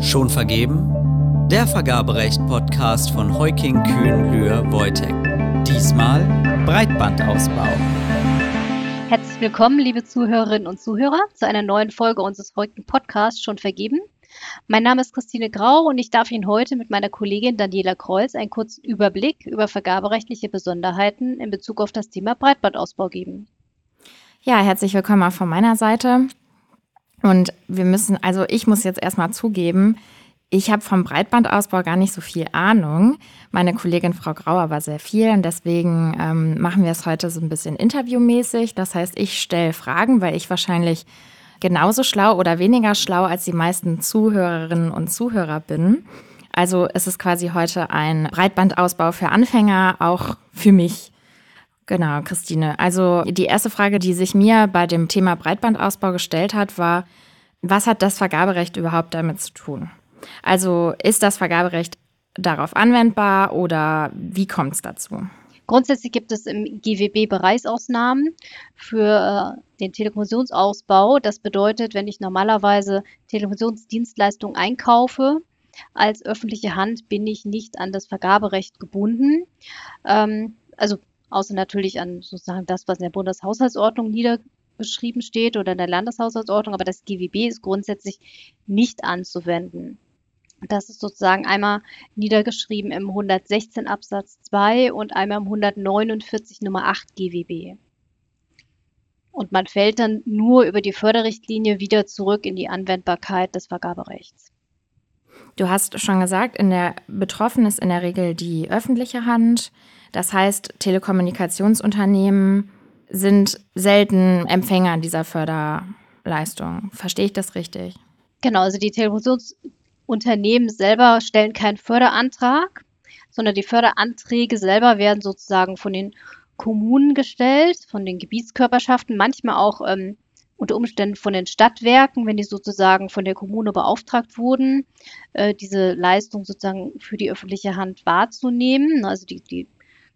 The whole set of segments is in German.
Schon vergeben? Der Vergaberecht-Podcast von Heuking Kühn Lühr Wojtek. Diesmal Breitbandausbau. Herzlich willkommen, liebe Zuhörerinnen und Zuhörer, zu einer neuen Folge unseres heutigen Podcasts Schon vergeben. Mein Name ist Christine Grau und ich darf Ihnen heute mit meiner Kollegin Daniela Kreuz einen kurzen Überblick über vergaberechtliche Besonderheiten in Bezug auf das Thema Breitbandausbau geben. Ja, herzlich willkommen auch von meiner Seite. Und wir müssen, also ich muss jetzt erstmal zugeben, ich habe vom Breitbandausbau gar nicht so viel Ahnung. Meine Kollegin Frau Grauer war sehr viel und deswegen ähm, machen wir es heute so ein bisschen interviewmäßig. Das heißt, ich stelle Fragen, weil ich wahrscheinlich genauso schlau oder weniger schlau als die meisten Zuhörerinnen und Zuhörer bin. Also es ist quasi heute ein Breitbandausbau für Anfänger, auch für mich. Genau, Christine. Also die erste Frage, die sich mir bei dem Thema Breitbandausbau gestellt hat, war, was hat das Vergaberecht überhaupt damit zu tun? Also ist das Vergaberecht darauf anwendbar oder wie kommt es dazu? Grundsätzlich gibt es im GWB Bereichsausnahmen für äh, den Telekommunikationsausbau. Das bedeutet, wenn ich normalerweise Telekommunikationsdienstleistungen einkaufe, als öffentliche Hand bin ich nicht an das Vergaberecht gebunden. Ähm, also außer natürlich an sozusagen das, was in der Bundeshaushaltsordnung niedergeschrieben steht oder in der Landeshaushaltsordnung, aber das GWB ist grundsätzlich nicht anzuwenden. Das ist sozusagen einmal niedergeschrieben im 116 Absatz 2 und einmal im 149 Nummer 8 GWB. Und man fällt dann nur über die Förderrichtlinie wieder zurück in die Anwendbarkeit des Vergaberechts. Du hast schon gesagt, in der betroffen ist in der Regel die öffentliche Hand. Das heißt, Telekommunikationsunternehmen sind selten Empfänger dieser Förderleistung. Verstehe ich das richtig? Genau, also die Telekommunikationsunternehmen selber stellen keinen Förderantrag, sondern die Förderanträge selber werden sozusagen von den Kommunen gestellt, von den Gebietskörperschaften, manchmal auch ähm, unter Umständen von den Stadtwerken, wenn die sozusagen von der Kommune beauftragt wurden, äh, diese Leistung sozusagen für die öffentliche Hand wahrzunehmen. Also die, die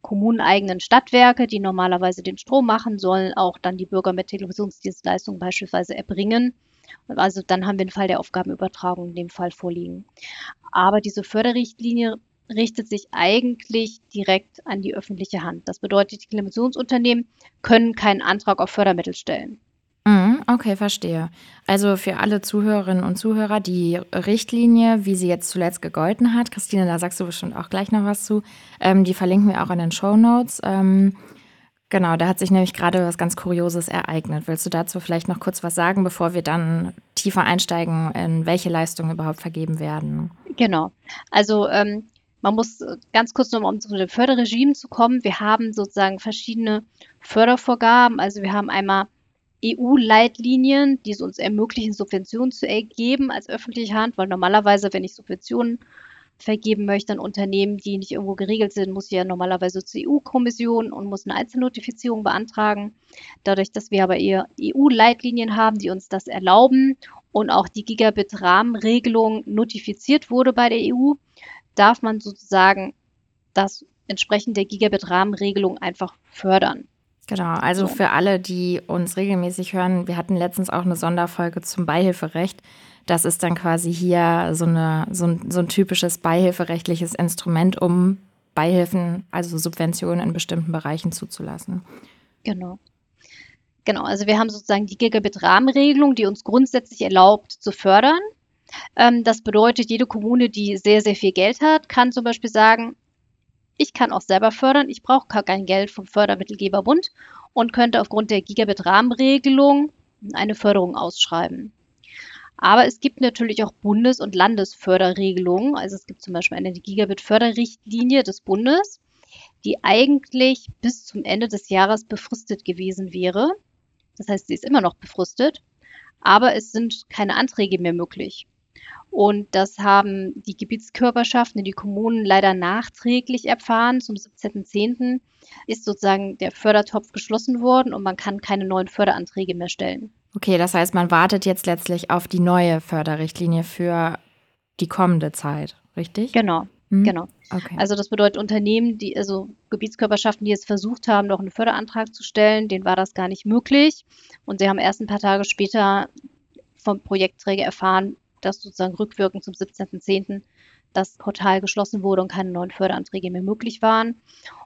kommuneneigenen Stadtwerke, die normalerweise den Strom machen, sollen auch dann die Bürger mit Televisionsdienstleistungen beispielsweise erbringen. Also dann haben wir einen Fall der Aufgabenübertragung in dem Fall vorliegen. Aber diese Förderrichtlinie richtet sich eigentlich direkt an die öffentliche Hand. Das bedeutet, die Televisionsunternehmen können keinen Antrag auf Fördermittel stellen. Mhm, okay, verstehe. Also für alle Zuhörerinnen und Zuhörer, die Richtlinie, wie sie jetzt zuletzt gegolten hat, Christine, da sagst du bestimmt auch gleich noch was zu, ähm, die verlinken wir auch in den Show Notes. Ähm, genau, da hat sich nämlich gerade was ganz Kurioses ereignet. Willst du dazu vielleicht noch kurz was sagen, bevor wir dann tiefer einsteigen, in welche Leistungen überhaupt vergeben werden? Genau. Also ähm, man muss ganz kurz nochmal, um zu dem Förderregime zu kommen. Wir haben sozusagen verschiedene Fördervorgaben. Also wir haben einmal EU-Leitlinien, die es uns ermöglichen, Subventionen zu ergeben als öffentliche Hand, weil normalerweise, wenn ich Subventionen vergeben möchte an Unternehmen, die nicht irgendwo geregelt sind, muss ich ja normalerweise zur EU-Kommission und muss eine Einzelnotifizierung beantragen. Dadurch, dass wir aber eher EU-Leitlinien haben, die uns das erlauben und auch die Gigabit-Rahmenregelung notifiziert wurde bei der EU, darf man sozusagen das entsprechend der Gigabit-Rahmenregelung einfach fördern. Genau, also so. für alle, die uns regelmäßig hören, wir hatten letztens auch eine Sonderfolge zum Beihilferecht. Das ist dann quasi hier so, eine, so, ein, so ein typisches beihilferechtliches Instrument, um Beihilfen, also Subventionen in bestimmten Bereichen zuzulassen. Genau. Genau, also wir haben sozusagen die Gigabit-Rahmenregelung, die uns grundsätzlich erlaubt zu fördern. Ähm, das bedeutet, jede Kommune, die sehr, sehr viel Geld hat, kann zum Beispiel sagen, ich kann auch selber fördern. Ich brauche gar kein Geld vom Fördermittelgeberbund und könnte aufgrund der Gigabit-Rahmenregelung eine Förderung ausschreiben. Aber es gibt natürlich auch Bundes- und Landesförderregelungen. Also es gibt zum Beispiel eine Gigabit-Förderrichtlinie des Bundes, die eigentlich bis zum Ende des Jahres befristet gewesen wäre. Das heißt, sie ist immer noch befristet, aber es sind keine Anträge mehr möglich. Und das haben die Gebietskörperschaften, die Kommunen leider nachträglich erfahren. Zum 17.10. ist sozusagen der Fördertopf geschlossen worden und man kann keine neuen Förderanträge mehr stellen. Okay, das heißt, man wartet jetzt letztlich auf die neue Förderrichtlinie für die kommende Zeit, richtig? Genau. Hm? Genau. Okay. Also das bedeutet Unternehmen, die, also Gebietskörperschaften, die jetzt versucht haben, noch einen Förderantrag zu stellen, denen war das gar nicht möglich. Und sie haben erst ein paar Tage später vom Projektträger erfahren, dass sozusagen rückwirkend zum 17.10. das Portal geschlossen wurde und keine neuen Förderanträge mehr möglich waren.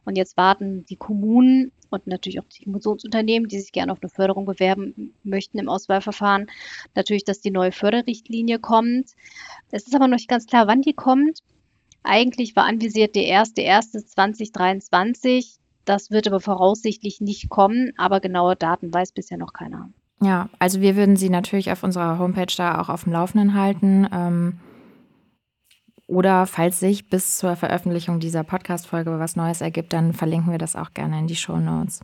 Und jetzt warten die Kommunen und natürlich auch die Emotionsunternehmen, die sich gerne auf eine Förderung bewerben möchten im Auswahlverfahren, natürlich, dass die neue Förderrichtlinie kommt. Es ist aber noch nicht ganz klar, wann die kommt. Eigentlich war anvisiert der 1.1.2023. Das wird aber voraussichtlich nicht kommen, aber genaue Daten weiß bisher noch keiner. Ja, also wir würden Sie natürlich auf unserer Homepage da auch auf dem Laufenden halten. Ähm, oder falls sich bis zur Veröffentlichung dieser Podcast-Folge was Neues ergibt, dann verlinken wir das auch gerne in die Show Notes.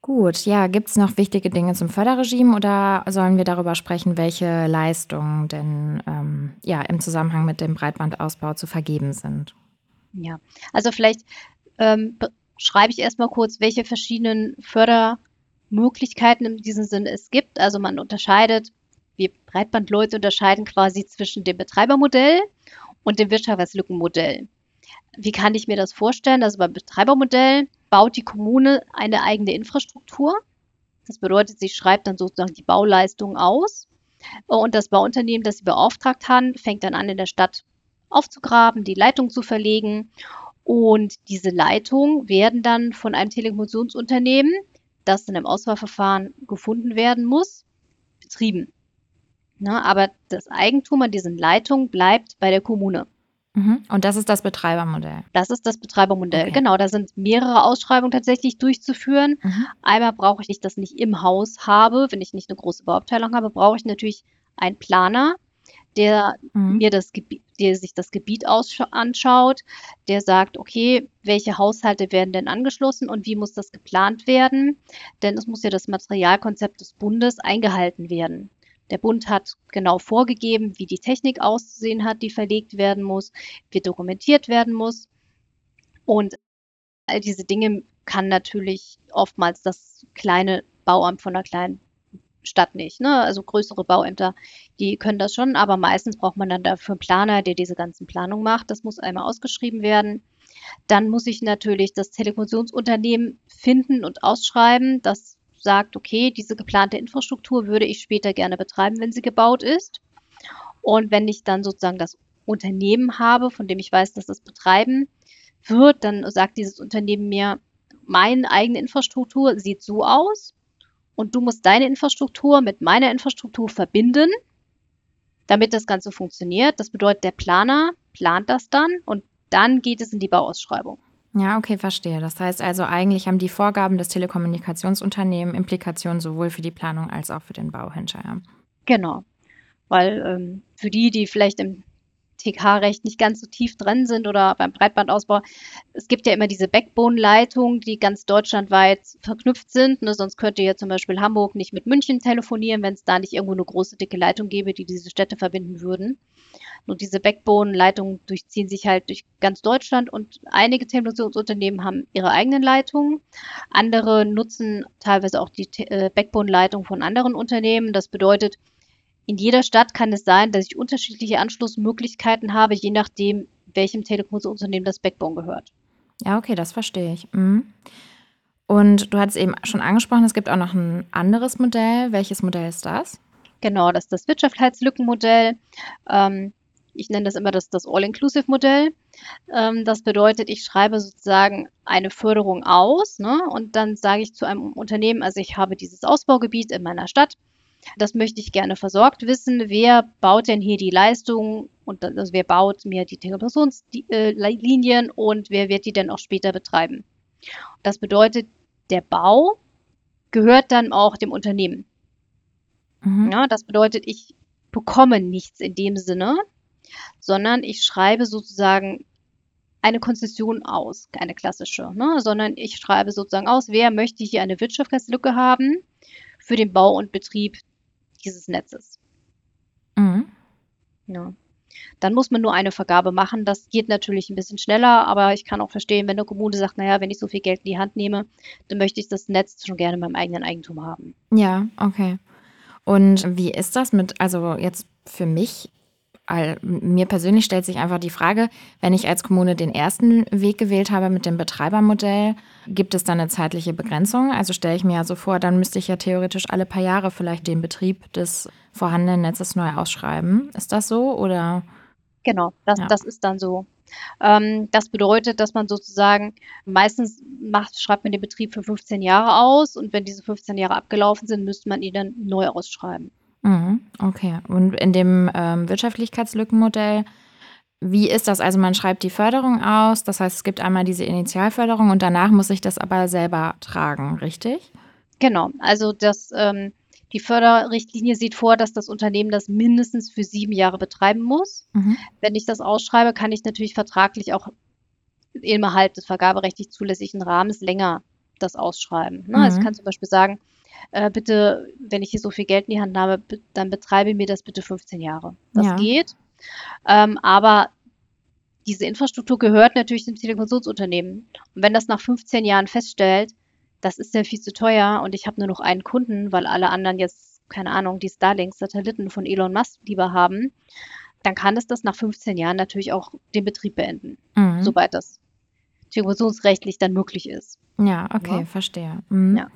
Gut, ja, gibt es noch wichtige Dinge zum Förderregime oder sollen wir darüber sprechen, welche Leistungen denn ähm, ja, im Zusammenhang mit dem Breitbandausbau zu vergeben sind? Ja, also vielleicht ähm, schreibe ich erstmal kurz, welche verschiedenen Fördermöglichkeiten in diesem Sinne es gibt. Also man unterscheidet, wir Breitbandleute unterscheiden quasi zwischen dem Betreibermodell und dem Wirtschaftslückenmodell. Wie kann ich mir das vorstellen? Also beim Betreibermodell baut die Kommune eine eigene Infrastruktur. Das bedeutet, sie schreibt dann sozusagen die Bauleistung aus. Und das Bauunternehmen, das sie beauftragt hat, fängt dann an, in der Stadt aufzugraben, die Leitung zu verlegen. Und diese Leitungen werden dann von einem Telekommunikationsunternehmen, das dann im Auswahlverfahren gefunden werden muss, betrieben. Na, aber das Eigentum an diesen Leitungen bleibt bei der Kommune. Mhm. Und das ist das Betreibermodell. Das ist das Betreibermodell, okay. genau. Da sind mehrere Ausschreibungen tatsächlich durchzuführen. Mhm. Einmal brauche ich das nicht im Haus habe, wenn ich nicht eine große Bauabteilung habe, brauche ich natürlich einen Planer, der mhm. mir das Gebiet, der sich das Gebiet anschaut, der sagt, okay, welche Haushalte werden denn angeschlossen und wie muss das geplant werden? Denn es muss ja das Materialkonzept des Bundes eingehalten werden. Der Bund hat genau vorgegeben, wie die Technik auszusehen hat, die verlegt werden muss, wie dokumentiert werden muss. Und all diese Dinge kann natürlich oftmals das kleine Bauamt von einer kleinen Stadt nicht. Ne? Also größere Bauämter, die können das schon, aber meistens braucht man dann dafür einen Planer, der diese ganzen Planungen macht. Das muss einmal ausgeschrieben werden. Dann muss ich natürlich das Telekommunikationsunternehmen finden und ausschreiben. Das sagt, okay, diese geplante Infrastruktur würde ich später gerne betreiben, wenn sie gebaut ist. Und wenn ich dann sozusagen das Unternehmen habe, von dem ich weiß, dass das betreiben wird, dann sagt dieses Unternehmen mir, meine eigene Infrastruktur sieht so aus und du musst deine Infrastruktur mit meiner Infrastruktur verbinden, damit das Ganze funktioniert. Das bedeutet, der Planer plant das dann und dann geht es in die Bauausschreibung. Ja, okay, verstehe. Das heißt also, eigentlich haben die Vorgaben des Telekommunikationsunternehmens Implikationen sowohl für die Planung als auch für den Bau hinterher. Genau. Weil ähm, für die, die vielleicht im TK-Recht nicht ganz so tief drin sind oder beim Breitbandausbau. Es gibt ja immer diese Backbone-Leitungen, die ganz deutschlandweit verknüpft sind. Ne? Sonst könnte ja zum Beispiel Hamburg nicht mit München telefonieren, wenn es da nicht irgendwo eine große, dicke Leitung gäbe, die diese Städte verbinden würden. Und diese Backbone-Leitungen durchziehen sich halt durch ganz Deutschland und einige Telekommunikationsunternehmen haben ihre eigenen Leitungen. Andere nutzen teilweise auch die äh, Backbone-Leitung von anderen Unternehmen. Das bedeutet, in jeder Stadt kann es sein, dass ich unterschiedliche Anschlussmöglichkeiten habe, je nachdem, welchem Telekommunikationsunternehmen das Backbone gehört. Ja, okay, das verstehe ich. Mhm. Und du hattest eben schon angesprochen, es gibt auch noch ein anderes Modell. Welches Modell ist das? Genau, das ist das Wirtschaftlichkeitslückenmodell. Ähm, ich nenne das immer das, das All-Inclusive-Modell. Ähm, das bedeutet, ich schreibe sozusagen eine Förderung aus ne, und dann sage ich zu einem Unternehmen, also ich habe dieses Ausbaugebiet in meiner Stadt das möchte ich gerne versorgt wissen. Wer baut denn hier die Leistung und also wer baut mir die Telekommunikationslinien und wer wird die denn auch später betreiben? Das bedeutet, der Bau gehört dann auch dem Unternehmen. Mhm. Ja, das bedeutet, ich bekomme nichts in dem Sinne, sondern ich schreibe sozusagen eine Konzession aus, keine klassische, ne? sondern ich schreibe sozusagen aus, wer möchte hier eine Wirtschaftlichkeitslücke haben für den Bau und Betrieb dieses Netzes. Mhm. Ja. Dann muss man nur eine Vergabe machen. Das geht natürlich ein bisschen schneller, aber ich kann auch verstehen, wenn eine Kommune sagt, naja, wenn ich so viel Geld in die Hand nehme, dann möchte ich das Netz schon gerne in meinem eigenen Eigentum haben. Ja, okay. Und wie ist das mit, also jetzt für mich mir persönlich stellt sich einfach die Frage, wenn ich als Kommune den ersten Weg gewählt habe mit dem Betreibermodell, gibt es dann eine zeitliche Begrenzung? Also stelle ich mir ja so vor, dann müsste ich ja theoretisch alle paar Jahre vielleicht den Betrieb des vorhandenen Netzes neu ausschreiben. Ist das so oder? Genau, das, ja. das ist dann so. Ähm, das bedeutet, dass man sozusagen meistens macht, schreibt man den Betrieb für 15 Jahre aus und wenn diese 15 Jahre abgelaufen sind, müsste man ihn dann neu ausschreiben. Mhm, okay. Und in dem ähm, Wirtschaftlichkeitslückenmodell, wie ist das? Also man schreibt die Förderung aus, das heißt, es gibt einmal diese Initialförderung und danach muss ich das aber selber tragen, richtig? Genau, also das, ähm, die Förderrichtlinie sieht vor, dass das Unternehmen das mindestens für sieben Jahre betreiben muss. Mhm. Wenn ich das ausschreibe, kann ich natürlich vertraglich auch innerhalb des vergaberechtlich zulässigen Rahmens länger das ausschreiben. Ne? Mhm. Also ich kann zum Beispiel sagen, äh, bitte, wenn ich hier so viel Geld in die Hand habe, dann betreibe mir das bitte 15 Jahre. Das ja. geht. Ähm, aber diese Infrastruktur gehört natürlich dem Telekommunikationsunternehmen. Und wenn das nach 15 Jahren feststellt, das ist ja viel zu teuer und ich habe nur noch einen Kunden, weil alle anderen jetzt, keine Ahnung, die Starlink-Satelliten von Elon Musk lieber haben, dann kann es das nach 15 Jahren natürlich auch den Betrieb beenden, mhm. soweit das telekommunikationsrechtlich dann möglich ist. Ja, okay, ja. verstehe. Mhm. Ja.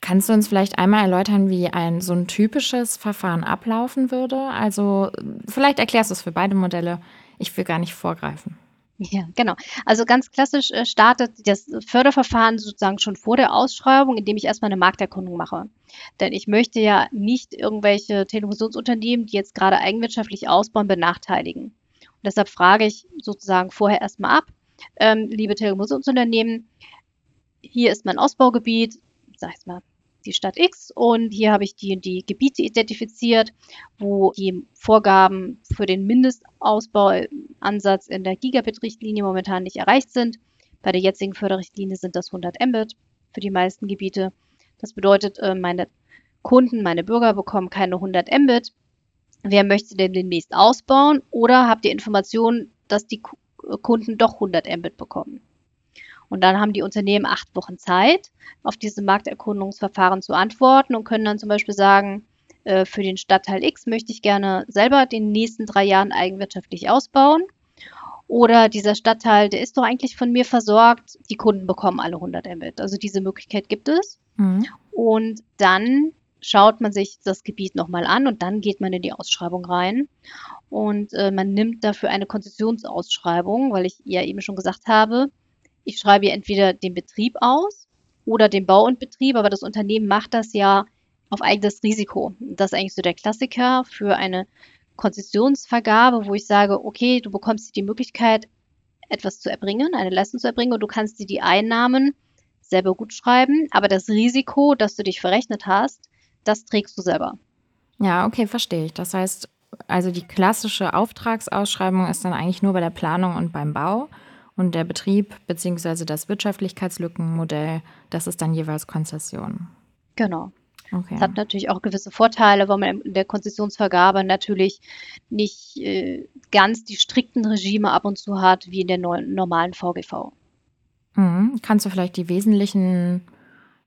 Kannst du uns vielleicht einmal erläutern, wie ein so ein typisches Verfahren ablaufen würde? Also vielleicht erklärst du es für beide Modelle. Ich will gar nicht vorgreifen. Ja, genau. Also ganz klassisch äh, startet das Förderverfahren sozusagen schon vor der Ausschreibung, indem ich erstmal eine Markterkundung mache. Denn ich möchte ja nicht irgendwelche Televisionsunternehmen, die jetzt gerade eigenwirtschaftlich ausbauen, benachteiligen. Und deshalb frage ich sozusagen vorher erstmal ab, ähm, liebe Televisionsunternehmen, hier ist mein Ausbaugebiet, sag ich mal, die Stadt X und hier habe ich die, die Gebiete identifiziert, wo die Vorgaben für den Mindestausbauansatz in der Gigabit-Richtlinie momentan nicht erreicht sind. Bei der jetzigen Förderrichtlinie sind das 100 Mbit für die meisten Gebiete. Das bedeutet, äh, meine Kunden, meine Bürger bekommen keine 100 Mbit. Wer möchte denn demnächst ausbauen oder habt ihr Informationen, dass die Kunden doch 100 Mbit bekommen? Und dann haben die Unternehmen acht Wochen Zeit, auf diese Markterkundungsverfahren zu antworten und können dann zum Beispiel sagen, äh, für den Stadtteil X möchte ich gerne selber den nächsten drei Jahren eigenwirtschaftlich ausbauen. Oder dieser Stadtteil, der ist doch eigentlich von mir versorgt, die Kunden bekommen alle 100 Mbit. Also diese Möglichkeit gibt es. Mhm. Und dann schaut man sich das Gebiet nochmal an und dann geht man in die Ausschreibung rein. Und äh, man nimmt dafür eine Konzessionsausschreibung, weil ich ja eben schon gesagt habe, ich schreibe entweder den Betrieb aus oder den Bau und Betrieb, aber das Unternehmen macht das ja auf eigenes Risiko. Das ist eigentlich so der Klassiker für eine Konzessionsvergabe, wo ich sage, okay, du bekommst die Möglichkeit, etwas zu erbringen, eine Leistung zu erbringen und du kannst dir die Einnahmen selber gut schreiben, aber das Risiko, das du dich verrechnet hast, das trägst du selber. Ja, okay, verstehe ich. Das heißt, also die klassische Auftragsausschreibung ist dann eigentlich nur bei der Planung und beim Bau. Und der Betrieb bzw. das Wirtschaftlichkeitslückenmodell, das ist dann jeweils Konzession. Genau. Okay. Das hat natürlich auch gewisse Vorteile, weil man in der Konzessionsvergabe natürlich nicht äh, ganz die strikten Regime ab und zu hat wie in der no normalen VGV. Mhm. Kannst du vielleicht die wesentlichen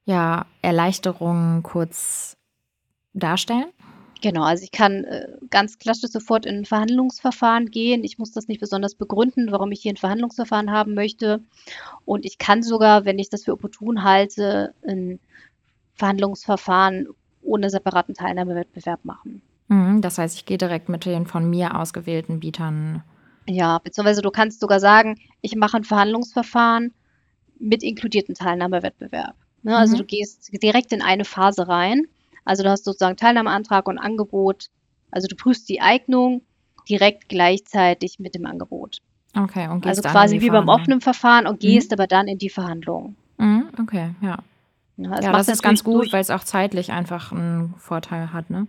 ja, Erleichterungen kurz darstellen? Genau, also ich kann äh, ganz klassisch sofort in ein Verhandlungsverfahren gehen. Ich muss das nicht besonders begründen, warum ich hier ein Verhandlungsverfahren haben möchte. Und ich kann sogar, wenn ich das für opportun halte, ein Verhandlungsverfahren ohne separaten Teilnahmewettbewerb machen. Mhm, das heißt, ich gehe direkt mit den von mir ausgewählten Bietern. Ja, beziehungsweise du kannst sogar sagen, ich mache ein Verhandlungsverfahren mit inkludierten Teilnahmewettbewerb. Ne? Also mhm. du gehst direkt in eine Phase rein also du hast sozusagen Teilnahmeantrag und Angebot. Also du prüfst die Eignung direkt gleichzeitig mit dem Angebot. Okay, und gehst Also quasi wie beim offenen Verfahren und gehst mhm. aber dann in die Verhandlung. Mhm, okay, ja. Ja, ja das ist ganz gut, weil es auch zeitlich einfach einen Vorteil hat, ne?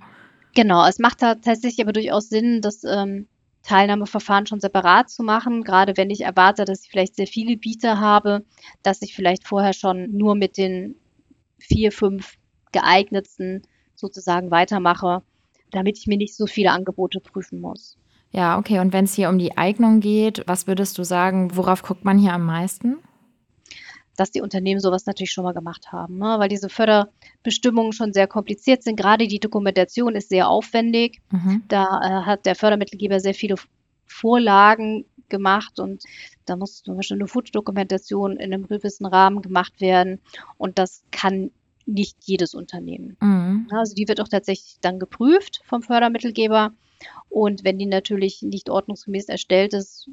Genau, es macht tatsächlich aber durchaus Sinn, das ähm, Teilnahmeverfahren schon separat zu machen, gerade wenn ich erwarte, dass ich vielleicht sehr viele Bieter habe, dass ich vielleicht vorher schon nur mit den vier, fünf geeignetsten sozusagen weitermache, damit ich mir nicht so viele Angebote prüfen muss. Ja, okay. Und wenn es hier um die Eignung geht, was würdest du sagen, worauf guckt man hier am meisten? dass die Unternehmen sowas natürlich schon mal gemacht haben, ne? weil diese Förderbestimmungen schon sehr kompliziert sind. Gerade die Dokumentation ist sehr aufwendig. Mhm. Da äh, hat der Fördermittelgeber sehr viele Vorlagen gemacht und da muss zum Beispiel eine Fotodokumentation in einem gewissen Rahmen gemacht werden und das kann nicht jedes Unternehmen. Mhm. Also die wird auch tatsächlich dann geprüft vom Fördermittelgeber und wenn die natürlich nicht ordnungsgemäß erstellt ist,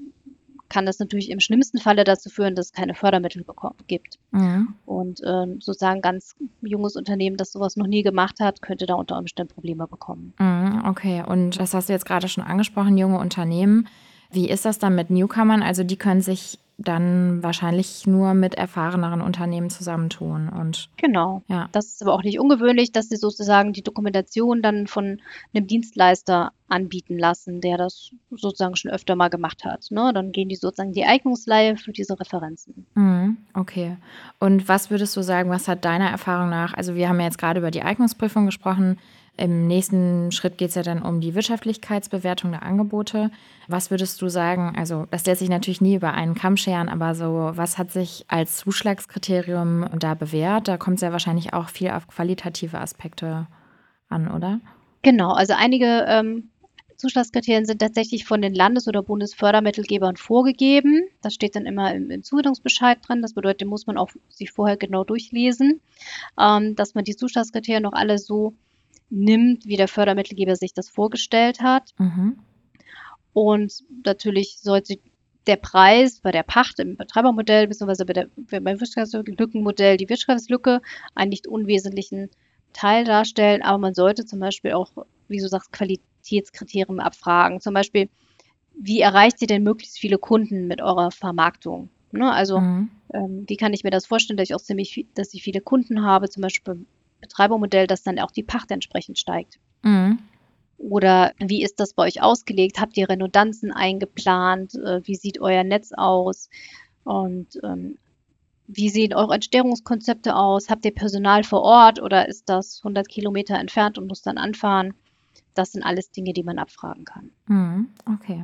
kann das natürlich im schlimmsten Falle dazu führen, dass es keine Fördermittel gibt. Mhm. Und äh, sozusagen ganz junges Unternehmen, das sowas noch nie gemacht hat, könnte da unter Umständen Probleme bekommen. Mhm, okay, und das hast du jetzt gerade schon angesprochen, junge Unternehmen. Wie ist das dann mit Newcomern? Also die können sich dann wahrscheinlich nur mit erfahreneren Unternehmen zusammentun. Und genau. Ja. Das ist aber auch nicht ungewöhnlich, dass sie sozusagen die Dokumentation dann von einem Dienstleister anbieten lassen, der das sozusagen schon öfter mal gemacht hat. Ne? Dann gehen die sozusagen die Eignungsleihe für diese Referenzen. Mhm, okay. Und was würdest du sagen, was hat deiner Erfahrung nach, also wir haben ja jetzt gerade über die Eignungsprüfung gesprochen, im nächsten Schritt geht es ja dann um die Wirtschaftlichkeitsbewertung der Angebote. Was würdest du sagen? Also, das lässt sich natürlich nie über einen Kamm scheren, aber so, was hat sich als Zuschlagskriterium da bewährt? Da kommt es ja wahrscheinlich auch viel auf qualitative Aspekte an, oder? Genau, also einige ähm, Zuschlagskriterien sind tatsächlich von den Landes- oder Bundesfördermittelgebern vorgegeben. Das steht dann immer im, im Zuwendungsbescheid drin. Das bedeutet, muss man auch sich vorher genau durchlesen, ähm, dass man die Zuschlagskriterien noch alle so nimmt, wie der Fördermittelgeber sich das vorgestellt hat. Mhm. Und natürlich sollte der Preis bei der Pacht im Betreibermodell bzw. bei der, beim Wirtschaftslückenmodell die Wirtschaftslücke einen nicht unwesentlichen Teil darstellen, aber man sollte zum Beispiel auch, wie du sagst, Qualitätskriterien abfragen. Zum Beispiel, wie erreicht ihr denn möglichst viele Kunden mit eurer Vermarktung? Ne? Also, mhm. ähm, wie kann ich mir das vorstellen, dass ich auch ziemlich, dass ich viele Kunden habe, zum Beispiel Betreibermodell, dass dann auch die Pacht entsprechend steigt. Mhm. Oder wie ist das bei euch ausgelegt? Habt ihr Redundanzen eingeplant? Äh, wie sieht euer Netz aus? Und ähm, wie sehen eure Entstehungskonzepte aus? Habt ihr Personal vor Ort oder ist das 100 Kilometer entfernt und muss dann anfahren? Das sind alles Dinge, die man abfragen kann. Mhm, okay.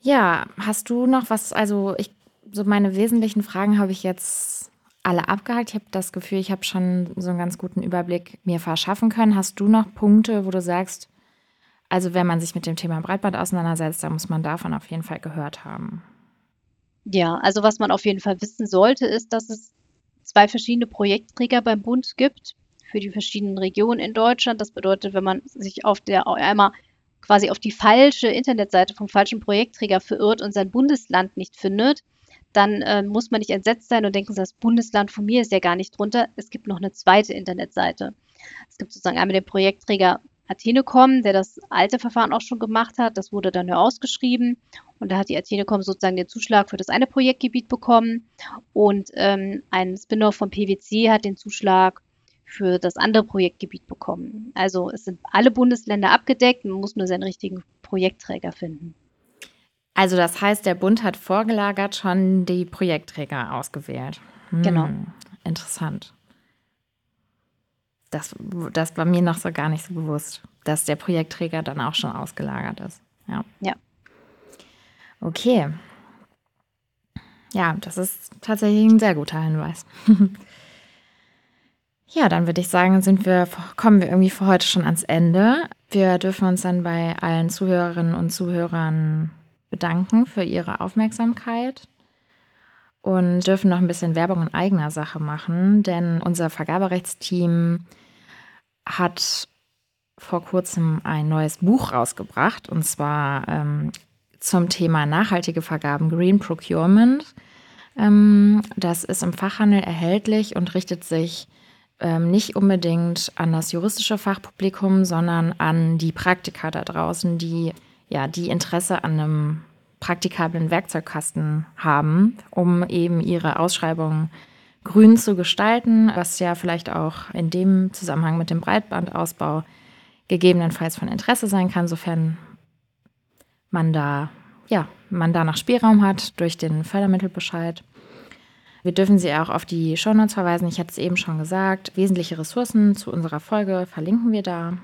Ja, hast du noch was? Also, ich, so meine wesentlichen Fragen habe ich jetzt alle abgehakt. Ich habe das Gefühl, ich habe schon so einen ganz guten Überblick mir verschaffen können. Hast du noch Punkte, wo du sagst, also wenn man sich mit dem Thema Breitband auseinandersetzt, dann muss man davon auf jeden Fall gehört haben? Ja, also was man auf jeden Fall wissen sollte, ist, dass es zwei verschiedene Projektträger beim Bund gibt für die verschiedenen Regionen in Deutschland. Das bedeutet, wenn man sich auf der einmal quasi auf die falsche Internetseite vom falschen Projektträger verirrt und sein Bundesland nicht findet, dann äh, muss man nicht entsetzt sein und denken, das Bundesland von mir ist ja gar nicht drunter. Es gibt noch eine zweite Internetseite. Es gibt sozusagen einmal den Projektträger Athenecom, der das alte Verfahren auch schon gemacht hat. Das wurde dann ausgeschrieben und da hat die Athenecom sozusagen den Zuschlag für das eine Projektgebiet bekommen und ähm, ein Spin-off von PwC hat den Zuschlag für das andere Projektgebiet bekommen. Also es sind alle Bundesländer abgedeckt, man muss nur seinen richtigen Projektträger finden. Also das heißt, der Bund hat vorgelagert schon die Projektträger ausgewählt. Hm, genau. Interessant. Das, das war mir noch so gar nicht so bewusst, dass der Projektträger dann auch schon ausgelagert ist. Ja. Ja. Okay. Ja, das ist tatsächlich ein sehr guter Hinweis. ja, dann würde ich sagen, sind wir, kommen wir irgendwie für heute schon ans Ende. Wir dürfen uns dann bei allen Zuhörerinnen und Zuhörern bedanken für Ihre Aufmerksamkeit und dürfen noch ein bisschen Werbung in eigener Sache machen, denn unser Vergaberechtsteam hat vor kurzem ein neues Buch rausgebracht und zwar ähm, zum Thema nachhaltige Vergaben Green Procurement. Ähm, das ist im Fachhandel erhältlich und richtet sich ähm, nicht unbedingt an das juristische Fachpublikum, sondern an die Praktiker da draußen, die ja, die Interesse an einem praktikablen Werkzeugkasten haben, um eben ihre Ausschreibung grün zu gestalten, was ja vielleicht auch in dem Zusammenhang mit dem Breitbandausbau gegebenenfalls von Interesse sein kann, sofern man da, ja, man da noch Spielraum hat durch den Fördermittelbescheid. Wir dürfen Sie auch auf die Shownotes verweisen. Ich hatte es eben schon gesagt. Wesentliche Ressourcen zu unserer Folge verlinken wir da.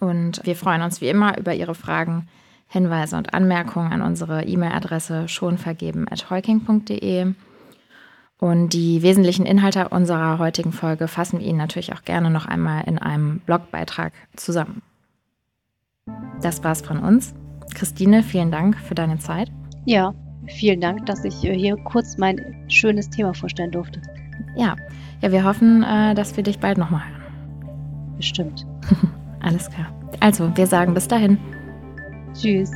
Und wir freuen uns wie immer über Ihre Fragen, Hinweise und Anmerkungen an unsere E-Mail-Adresse schonvergeben.heuking.de. Und die wesentlichen Inhalte unserer heutigen Folge fassen wir Ihnen natürlich auch gerne noch einmal in einem Blogbeitrag zusammen. Das war's von uns. Christine, vielen Dank für deine Zeit. Ja, vielen Dank, dass ich äh, hier kurz mein schönes Thema vorstellen durfte. Ja, ja wir hoffen, äh, dass wir dich bald nochmal hören. Bestimmt. Alles klar. Also, wir sagen bis dahin. Tschüss.